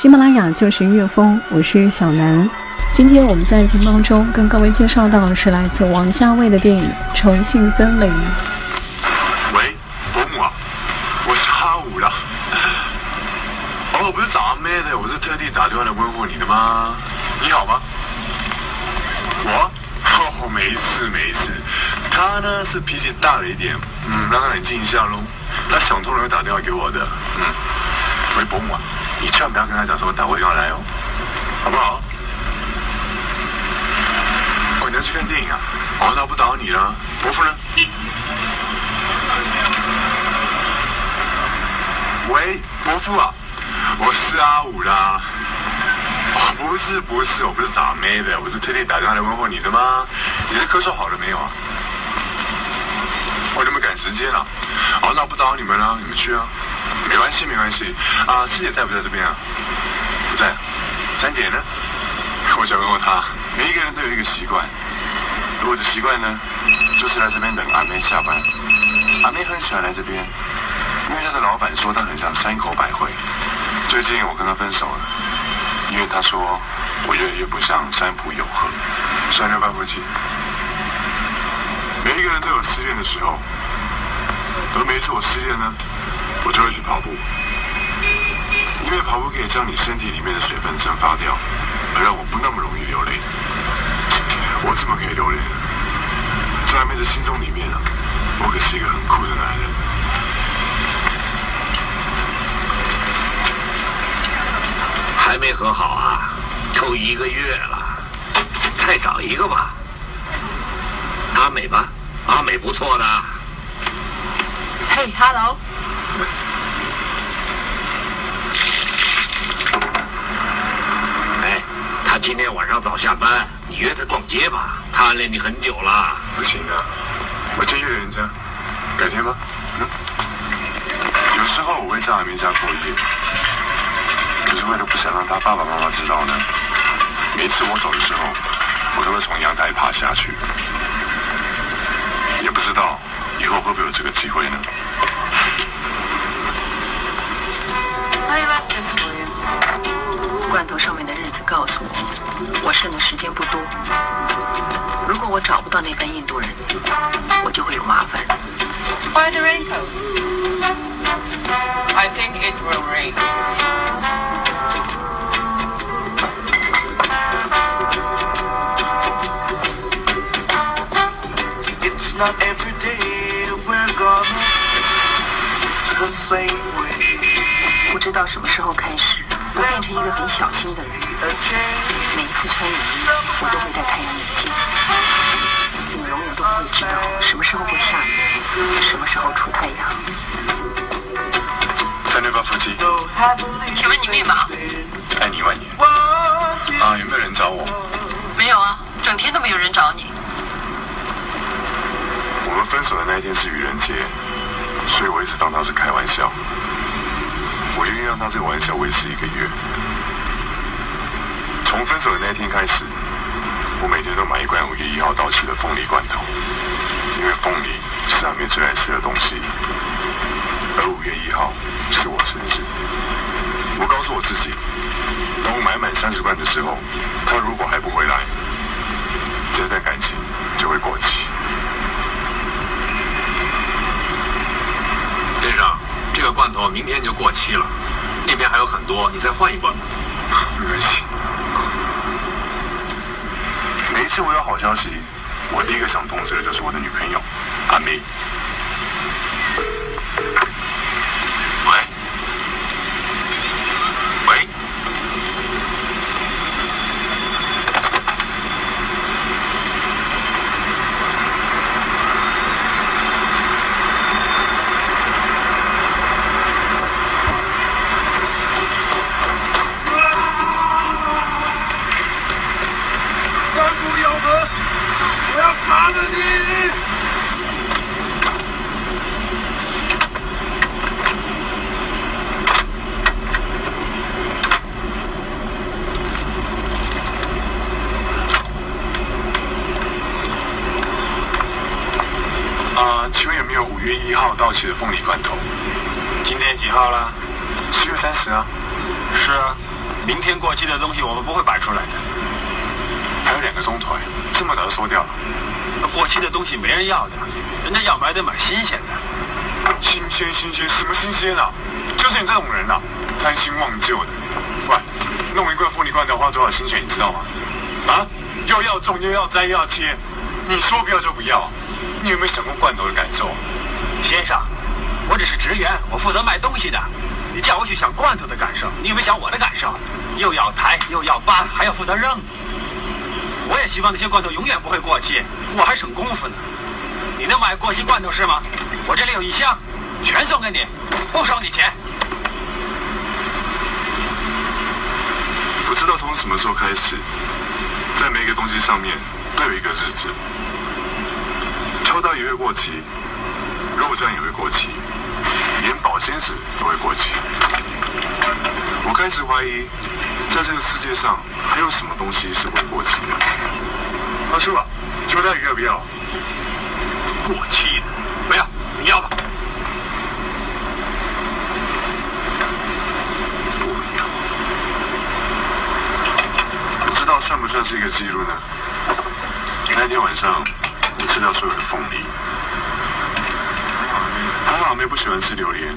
喜马拉雅就是音乐风，我是小南。今天我们在节目当中跟各位介绍到的是来自王家卫的电影《重庆森林》。喂，伯母啊，我是哈武了。哦，不是找阿妹的，我是特地打电话来问候你的吗？你好吗？我？哦，没事没事。他呢是脾气大了一点，嗯，让他冷静一下喽。他想通了会打电话给我的，嗯。喂，伯母啊。你千万不要跟他讲说我打过电话来哦，好不好？哦，你要去看电影啊？哦，那不打扰你了。伯父呢？喂，伯父啊，我是阿武啦。哦，不是不是，我不是傻妹的，我是特地打电话来问候你的吗？你的咳嗽好了没有啊？哦，你们赶时间了。哦，那不打扰你们了，你们去啊。没关系，没关系。啊，师姐在不在这边啊？不在。三姐呢？我想问问她。每一个人都有一个习惯，我的习惯呢，就是来这边等阿妹下班。阿妹很喜欢来这边，因为她的老板说她很像山口百惠。最近我跟她分手了，因为她说我越来越不像山浦有贺。三六八回去。每一个人都有失恋的时候，而每一次我失恋呢。我就会去跑步，因为跑步可以将你身体里面的水分蒸发掉，而让我不那么容易流泪。我怎么可以流泪？在阿妹的心中里面啊，我可是一个很酷的男人。还没和好啊？都一个月了，再找一个吧。阿美吧，阿美不错的。嘿，Hello。哎，他今天晚上早下班，你约他逛街吧。他暗恋你很久了。不行啊，我就约人家，改天吧。嗯。有时候我会在阿明家过夜，可是为了不想让他爸爸妈妈知道呢，每次我走的时候，我都会从阳台爬下去。也不知道以后会不会有这个机会呢？罐头上面的日子告诉我，我剩的时间不多。如果我找不到那班印度人，我就会有麻烦。Find a raincoat. I think it will rain. It's not every day we're gonna the same way. 不知道什么时候开始，我变成一个很小心的人。每一次穿雨衣，我都会戴太阳眼镜。你永远都不会知道什么时候会下雨，什么时候出太阳。三六八夫妻，请问你密码？爱你万年。啊，有没有人找我？没有啊，整天都没有人找你。我们分手的那一天是愚人节，所以我一直当他是开玩笑。我愿意让他这个玩笑维持一个月。从分手的那天开始，我每天都买一罐五月一号到期的凤梨罐头，因为凤梨是阿妹最爱吃的东西。而五月一号是我生日，我告诉我自己，当我买满三十罐的时候，他如果还不回来，这段感情就会过期。先生，这个罐头明天就过期了，那边还有很多，你再换一罐吧。没关系。每一次我有好消息，我第一个想通知的就是我的女朋友阿妹。喂，喂，五月一号到期的凤梨罐头。今天几号了？七月三十啊。是啊，明天过期的东西我们不会摆出来的。还有两个钟头呀，这么早就收掉了。过期的东西没人要的，人家要买得买新鲜的。新鲜新鲜什么新鲜啊？就是你这种人啊，贪新忘旧的。喂，弄一罐凤梨罐头花多少心血，你知道吗？啊，又要种又要摘又要切，你说不要就不要，你有没有想过罐头的感受？先生，我只是职员，我负责卖东西的。你叫我去想罐头的感受，你有没有想我的感受？又要抬又要搬，还要负责扔。我也希望那些罐头永远不会过期，我还省功夫呢。你能买过期罐头是吗？我这里有一箱，全送给你，不收你钱。不知道从什么时候开始，在每一个东西上面都有一个日子。秋刀也会过期，肉酱也会过期，连保鲜纸都会过期。我开始怀疑，在这个世界上还有什么东西是会过期的？阿叔啊，秋刀鱼要不要？过期的，不要，你要吧。不要。不知道算不算是一个记录呢？那天晚上，我吃掉所有的凤梨。还好阿妹不喜欢吃榴莲，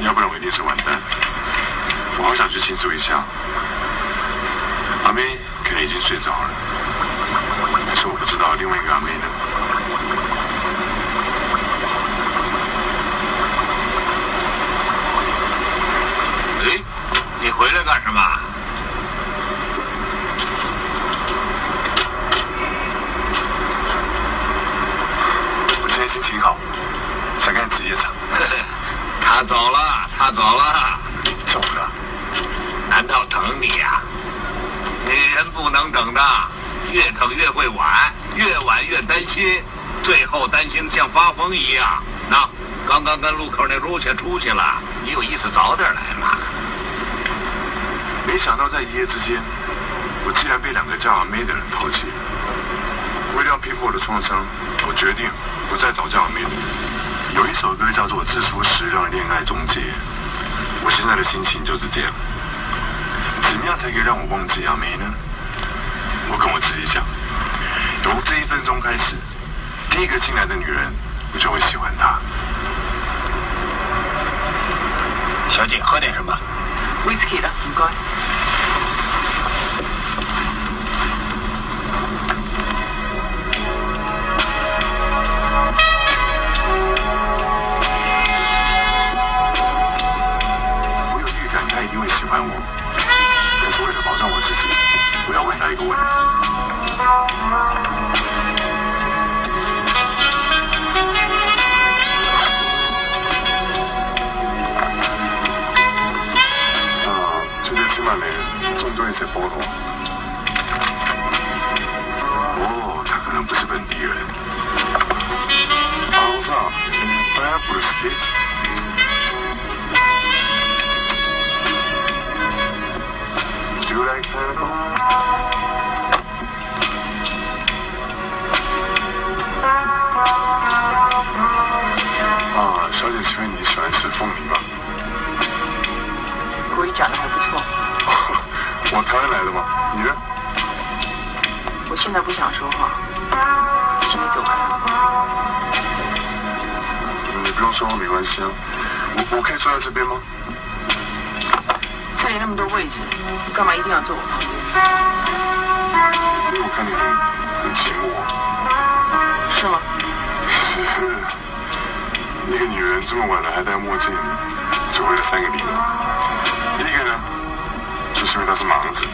要不然我一定是完蛋。我好想去庆祝一下。阿妹可能已经睡着了，但是我不知道另外一个阿妹呢。哎，你回来干什么？我今天心情好，想干职业场。他走了，他走了，走了。难道等你呀、女人不能等的，越等越会晚，越晚越担心，最后担心像发疯一样。那刚刚跟路口那卢去出去了，你有意思早点来嘛。没想到在一夜之间，我竟然被两个叫阿妹的人抛弃。为了要平复我的创伤，我决定不再找叫阿妹。有一首歌叫做《自初时让恋爱终结》，我现在的心情就是这样。怎么样才可以让我忘记阿妹呢？我跟我自己讲，由这一分钟开始，第一个进来的女人，我就会喜欢她。小姐，喝点什么？whisky 的，唔該。我要问他一个问题。啊，这个起码呢，中多一些菠萝。哦，他可能不是本地人。あのさ、パイナップル好き 啊，小姐，请问你喜欢吃凤梨吗？国语讲的还不错，我台湾来的吗？你呢？我现在不想说话，请你走开。嗯你不用说话没关系啊。我我可以坐在这边吗？这里那么多位置，你干嘛一定要坐我旁边？因为我看你很很寂寞。是吗？是。那个女人这么晚了还戴墨镜，只为了三个理由。第一个呢，就是因为她是盲子；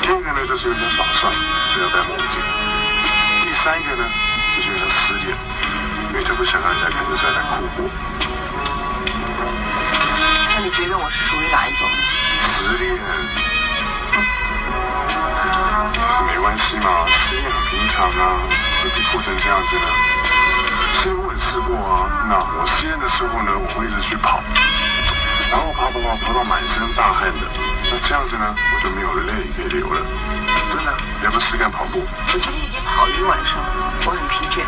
第二个呢，就是因为她耍帅，所以要戴墨镜；第三个呢，就是因为她失恋，因为她不想让人家看得出来她哭过。那你觉得我是属于哪一种？失恋，可是没关系嘛，失恋很平常啊，何必哭成这样子呢？失恋我也试过啊，那我失恋的时候呢，我会一直去跑，然后跑跑跑跑到满身大汗的，那这样子呢，我就没有泪可以流了。真的，要不要试看跑步？我今天已经跑了一晚上，我很疲倦。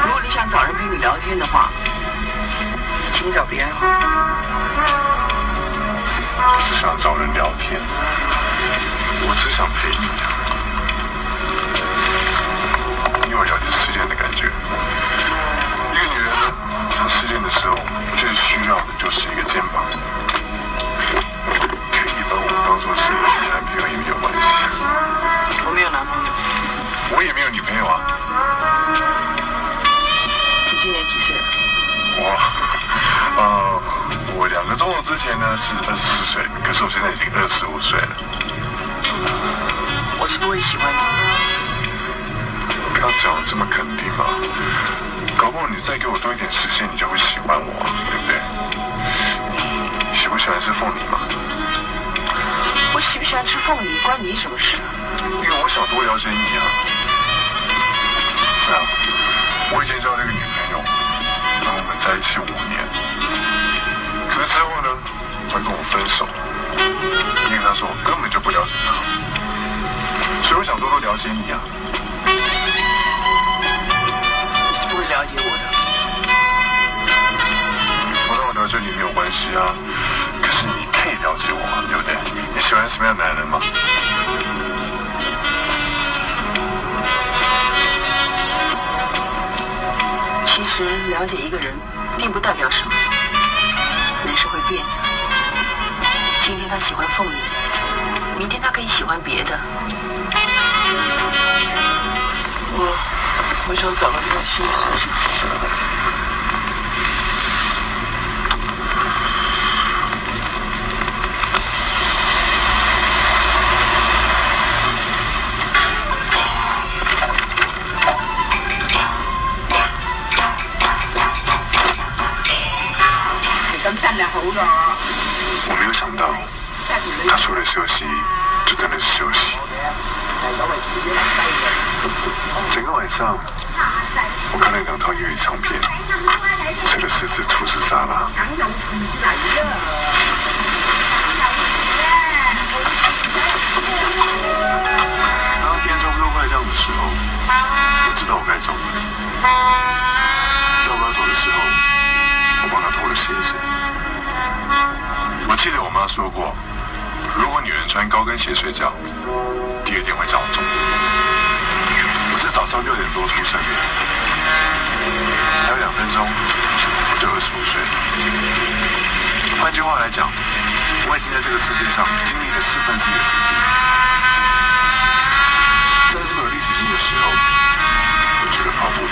如果你想找人陪你聊天的话，请你找别人好。不是想找人聊天，我只想陪你。我之前呢是二十四岁，可是我现在已经二十五岁了。我是不会喜欢你。不要讲的这么肯定嘛，搞不好你再给我多一点时间，你就会喜欢我，对不对？你喜不喜欢吃凤梨嘛？我喜不喜欢吃凤梨关你什么事啊？因为我想多了解你啊。对啊，我已经交了一个女朋友，然后我们在一起五年，她跟我分手，因为他说我根本就不了解他，所以我想多多了解你啊。你是不会了解我的。我让我了解你没有关系啊，可是你可以了解我啊，对不对？你喜欢什么样的男人吗？其实了解一个人，并不代表什么。人是会变的。他喜欢凤梨，明天他可以喜欢别的。我我想找个地方休息记得我妈说过，如果女人穿高跟鞋睡觉，第二天会长肿。我是早上六点多出生的，还有两分钟我就二十五岁。换句话来讲，我已经在这个世界上经历了四分之一的时间。在这么有历史性的时候，我去了跑步，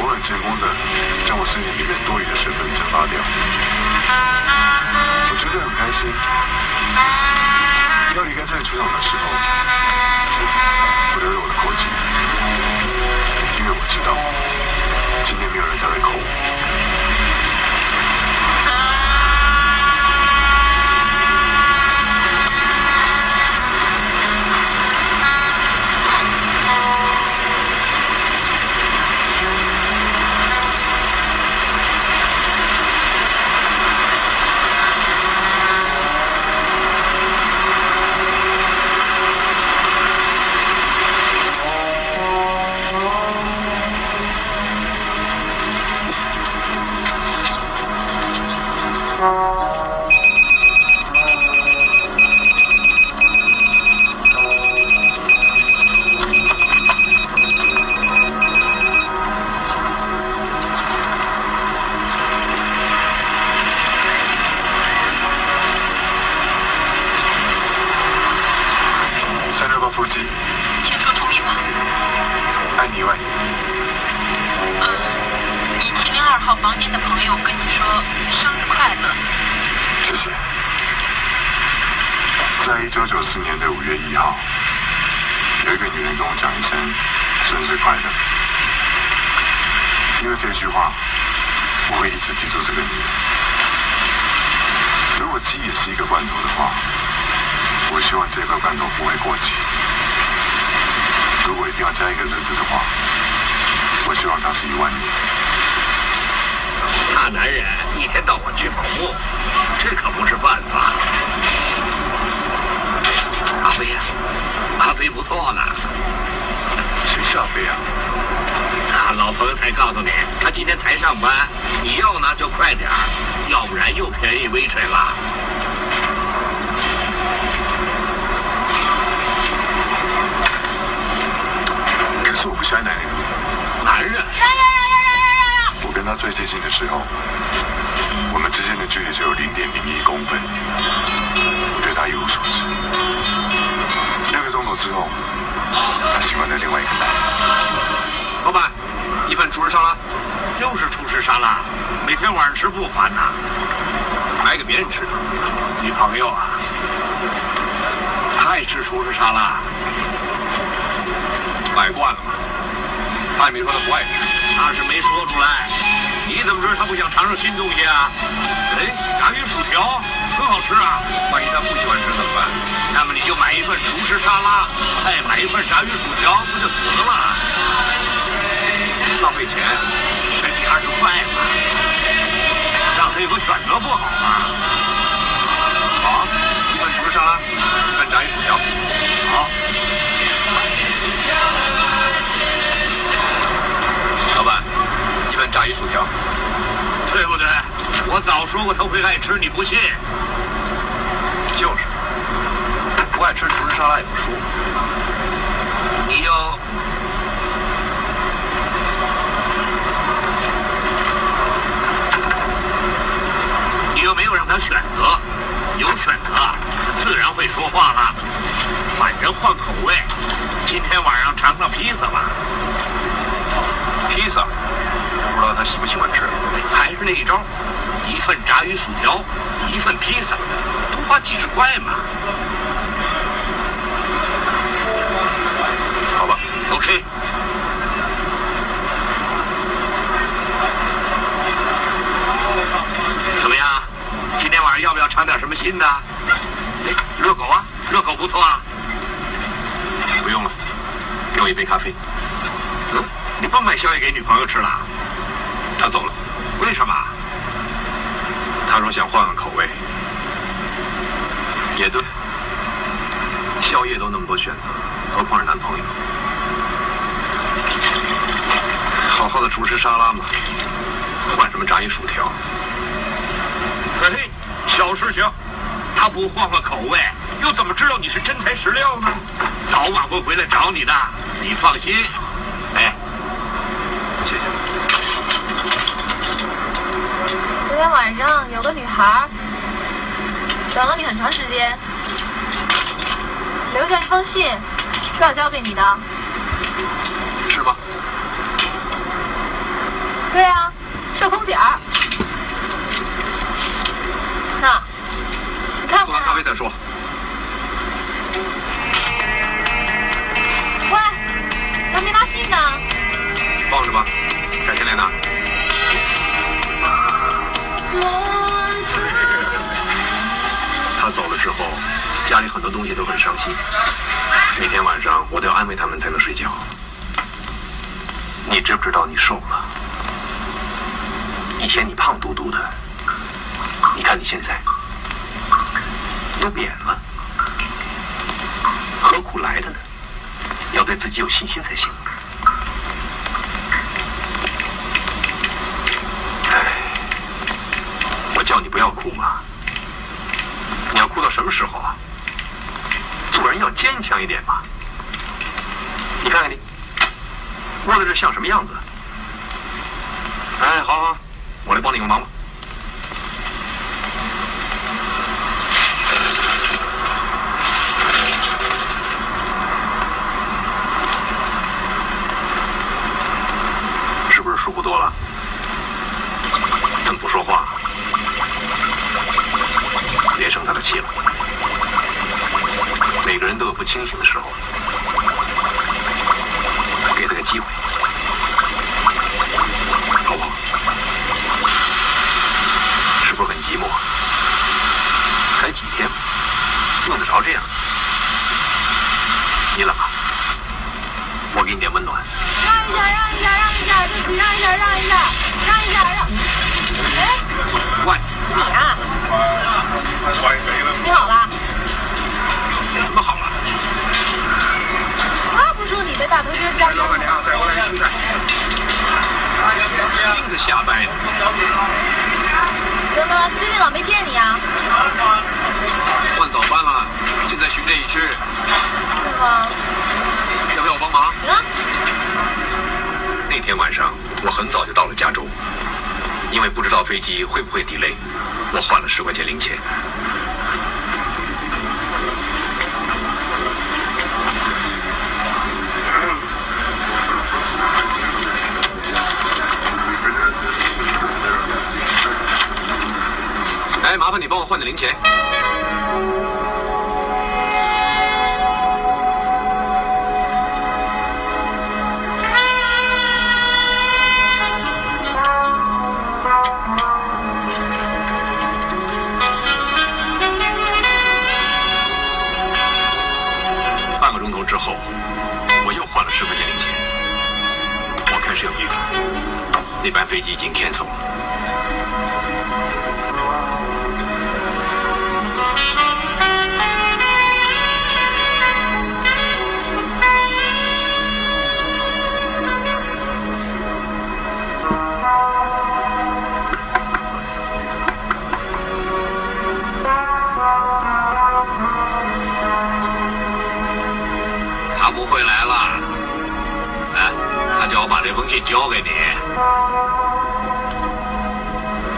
我很成功的将我身体里面多余的水分蒸发掉。我觉得很开心。要离开这个球场的时候，我留了我的国籍，因为我知道今天没有人再来扣我。房间的朋友跟你说生日快乐。谢谢。在一九九四年的五月一号，有一个女人跟我讲一声生日快乐。因为这句话，我会一直记住这个女人。如果鸡也是一个罐头的话，我希望这个罐头不会过期。如果一定要加一个日子的话，我希望它是一万年。大男人一天到晚去跑步，这可不是办法。阿飞呀、阿飞不错呢。谁是阿飞啊？啊，老朋友才告诉你，他今天才上班，你要呢就快点儿，要不然又便宜微水了。可是我不喜欢男人，他最接近的时候，我们之间的距离只有零点零一公分，我对他一无所知。六个钟头之后，他喜欢的另外一个男人。老板，一份厨师沙拉，又是厨师沙拉，每天晚上吃不烦呐。买给别人吃，女朋友啊，她爱吃厨师沙拉，买惯了嘛，他也没说他不爱吃。他是没说出来。你怎么说他不想尝尝新东西啊？哎，炸鱼薯条很好吃啊。万一他不喜欢吃怎么办？那么你就买一份厨师沙拉，再买一份炸鱼薯条，不就得了？浪费钱。省你二十块嘛，让他有个选择不好吗？好，一份厨师沙拉，一份炸鱼薯条。好，老板，一份炸鱼薯条。对不对？我早说过他会爱吃，你不信？就是，不爱吃厨师沙拉也不说。你又你又没有让他选择，有选择自然会说话了。反正换口味，今天晚上尝尝披萨吧。披萨，不知道他喜不喜欢吃。还是那一招，一份炸鱼薯条，一份披萨，多花几十块嘛。好吧，OK。怎么样？今天晚上要不要尝点什么新的？哎，热狗啊，热狗不错啊。不用了，给我一杯咖啡。嗯，你不买宵夜给女朋友吃了？他走了，为什么？他说想换换口味。也对，宵夜都那么多选择，何况是男朋友？好好的厨师沙拉嘛，换什么炸鱼薯条？嘿嘿，小事情，他不换换口味，又怎么知道你是真材实料呢？早晚会回来找你的，你放心。哎，谢谢。昨天晚上有个女孩等了你很长时间，留下一封信，说要交给你的。是吗？对啊，是空姐儿。那，你看喝完咖啡再说。喂，还没拿信呢。放着吧，他走了之后，家里很多东西都很伤心。每天晚上我都要安慰他们才能睡觉。你知不知道你瘦了？以前你胖嘟嘟的，你看你现在都扁了，何苦来的呢？要对自己有信心才行。哎，我叫你不要哭嘛。什么时候啊？做人要坚强一点嘛。你看看你，窝在这像什么样子？哎，好好，我来帮你个忙吧。飞机会不会抵赖我换了十块钱零钱。哎，麻烦你帮我换点零钱。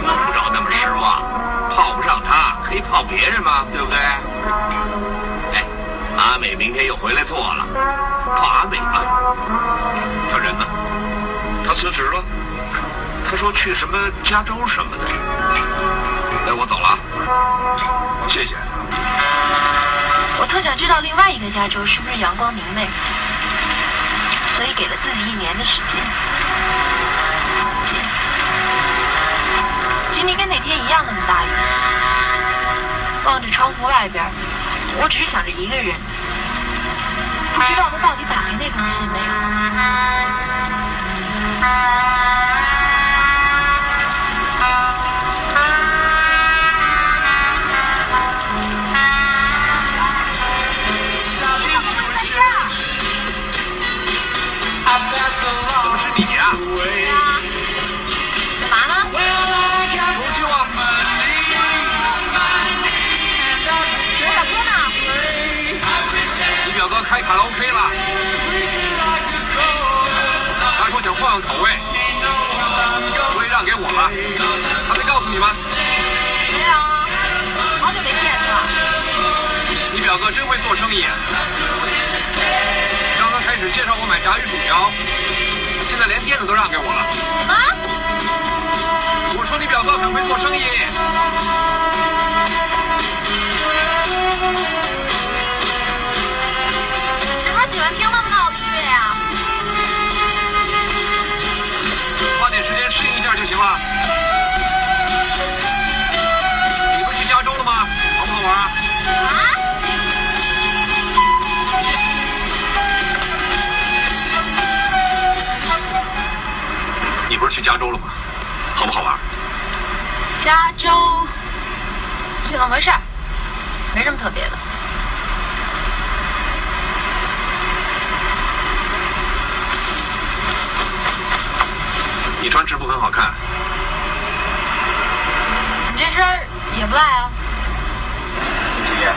用不着那么失望，泡不上他，可以泡别人嘛，对不对？哎，阿美明天又回来做了，泡阿美吧。他人呢？他辞职了。他说去什么加州什么的。哎，我走了，谢谢。我特想知道另外一个加州是不是阳光明媚，所以给了自己一年的时间。今天跟那天一样那么大雨，望着窗户外边，我只是想着一个人，不知道他到底打开那封信没有。换换口味，所以让给我了。他没告诉你吗？没有啊，好久没见了。你表哥真会做生意。刚刚开始介绍我买炸鱼薯条，现在连店子都让给我了。啊？我说你表哥很会做生意。加州了吗？好不好玩？加州就那么回事儿，没什么特别的。你穿制服很好看，你这身儿也不赖啊。識啦，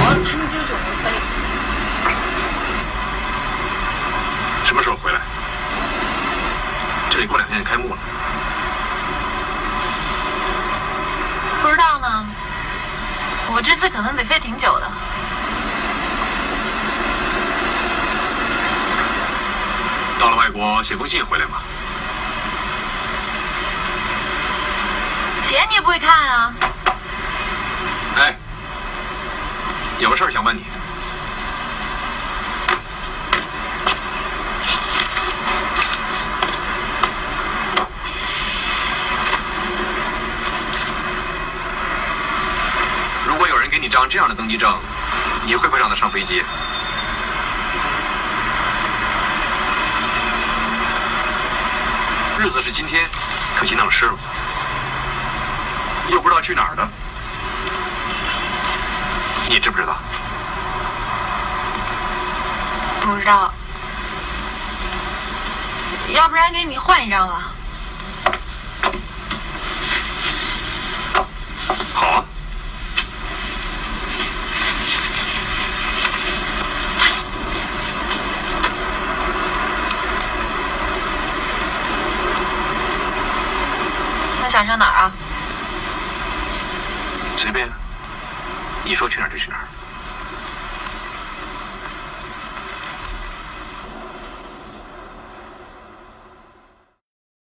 我聽朝仲要飛。什么时候回来？开幕了。不知道呢，我这次可能得飞挺久的。到了外国写封信回来吧。钱你也不会看啊？哎，有个事儿想问你。如果有人给你张这样的登机证，你会不会让他上飞机？日子是今天，可惜弄湿了，又不知道去哪儿呢。你知不知道？不知道。要不然给你换一张吧。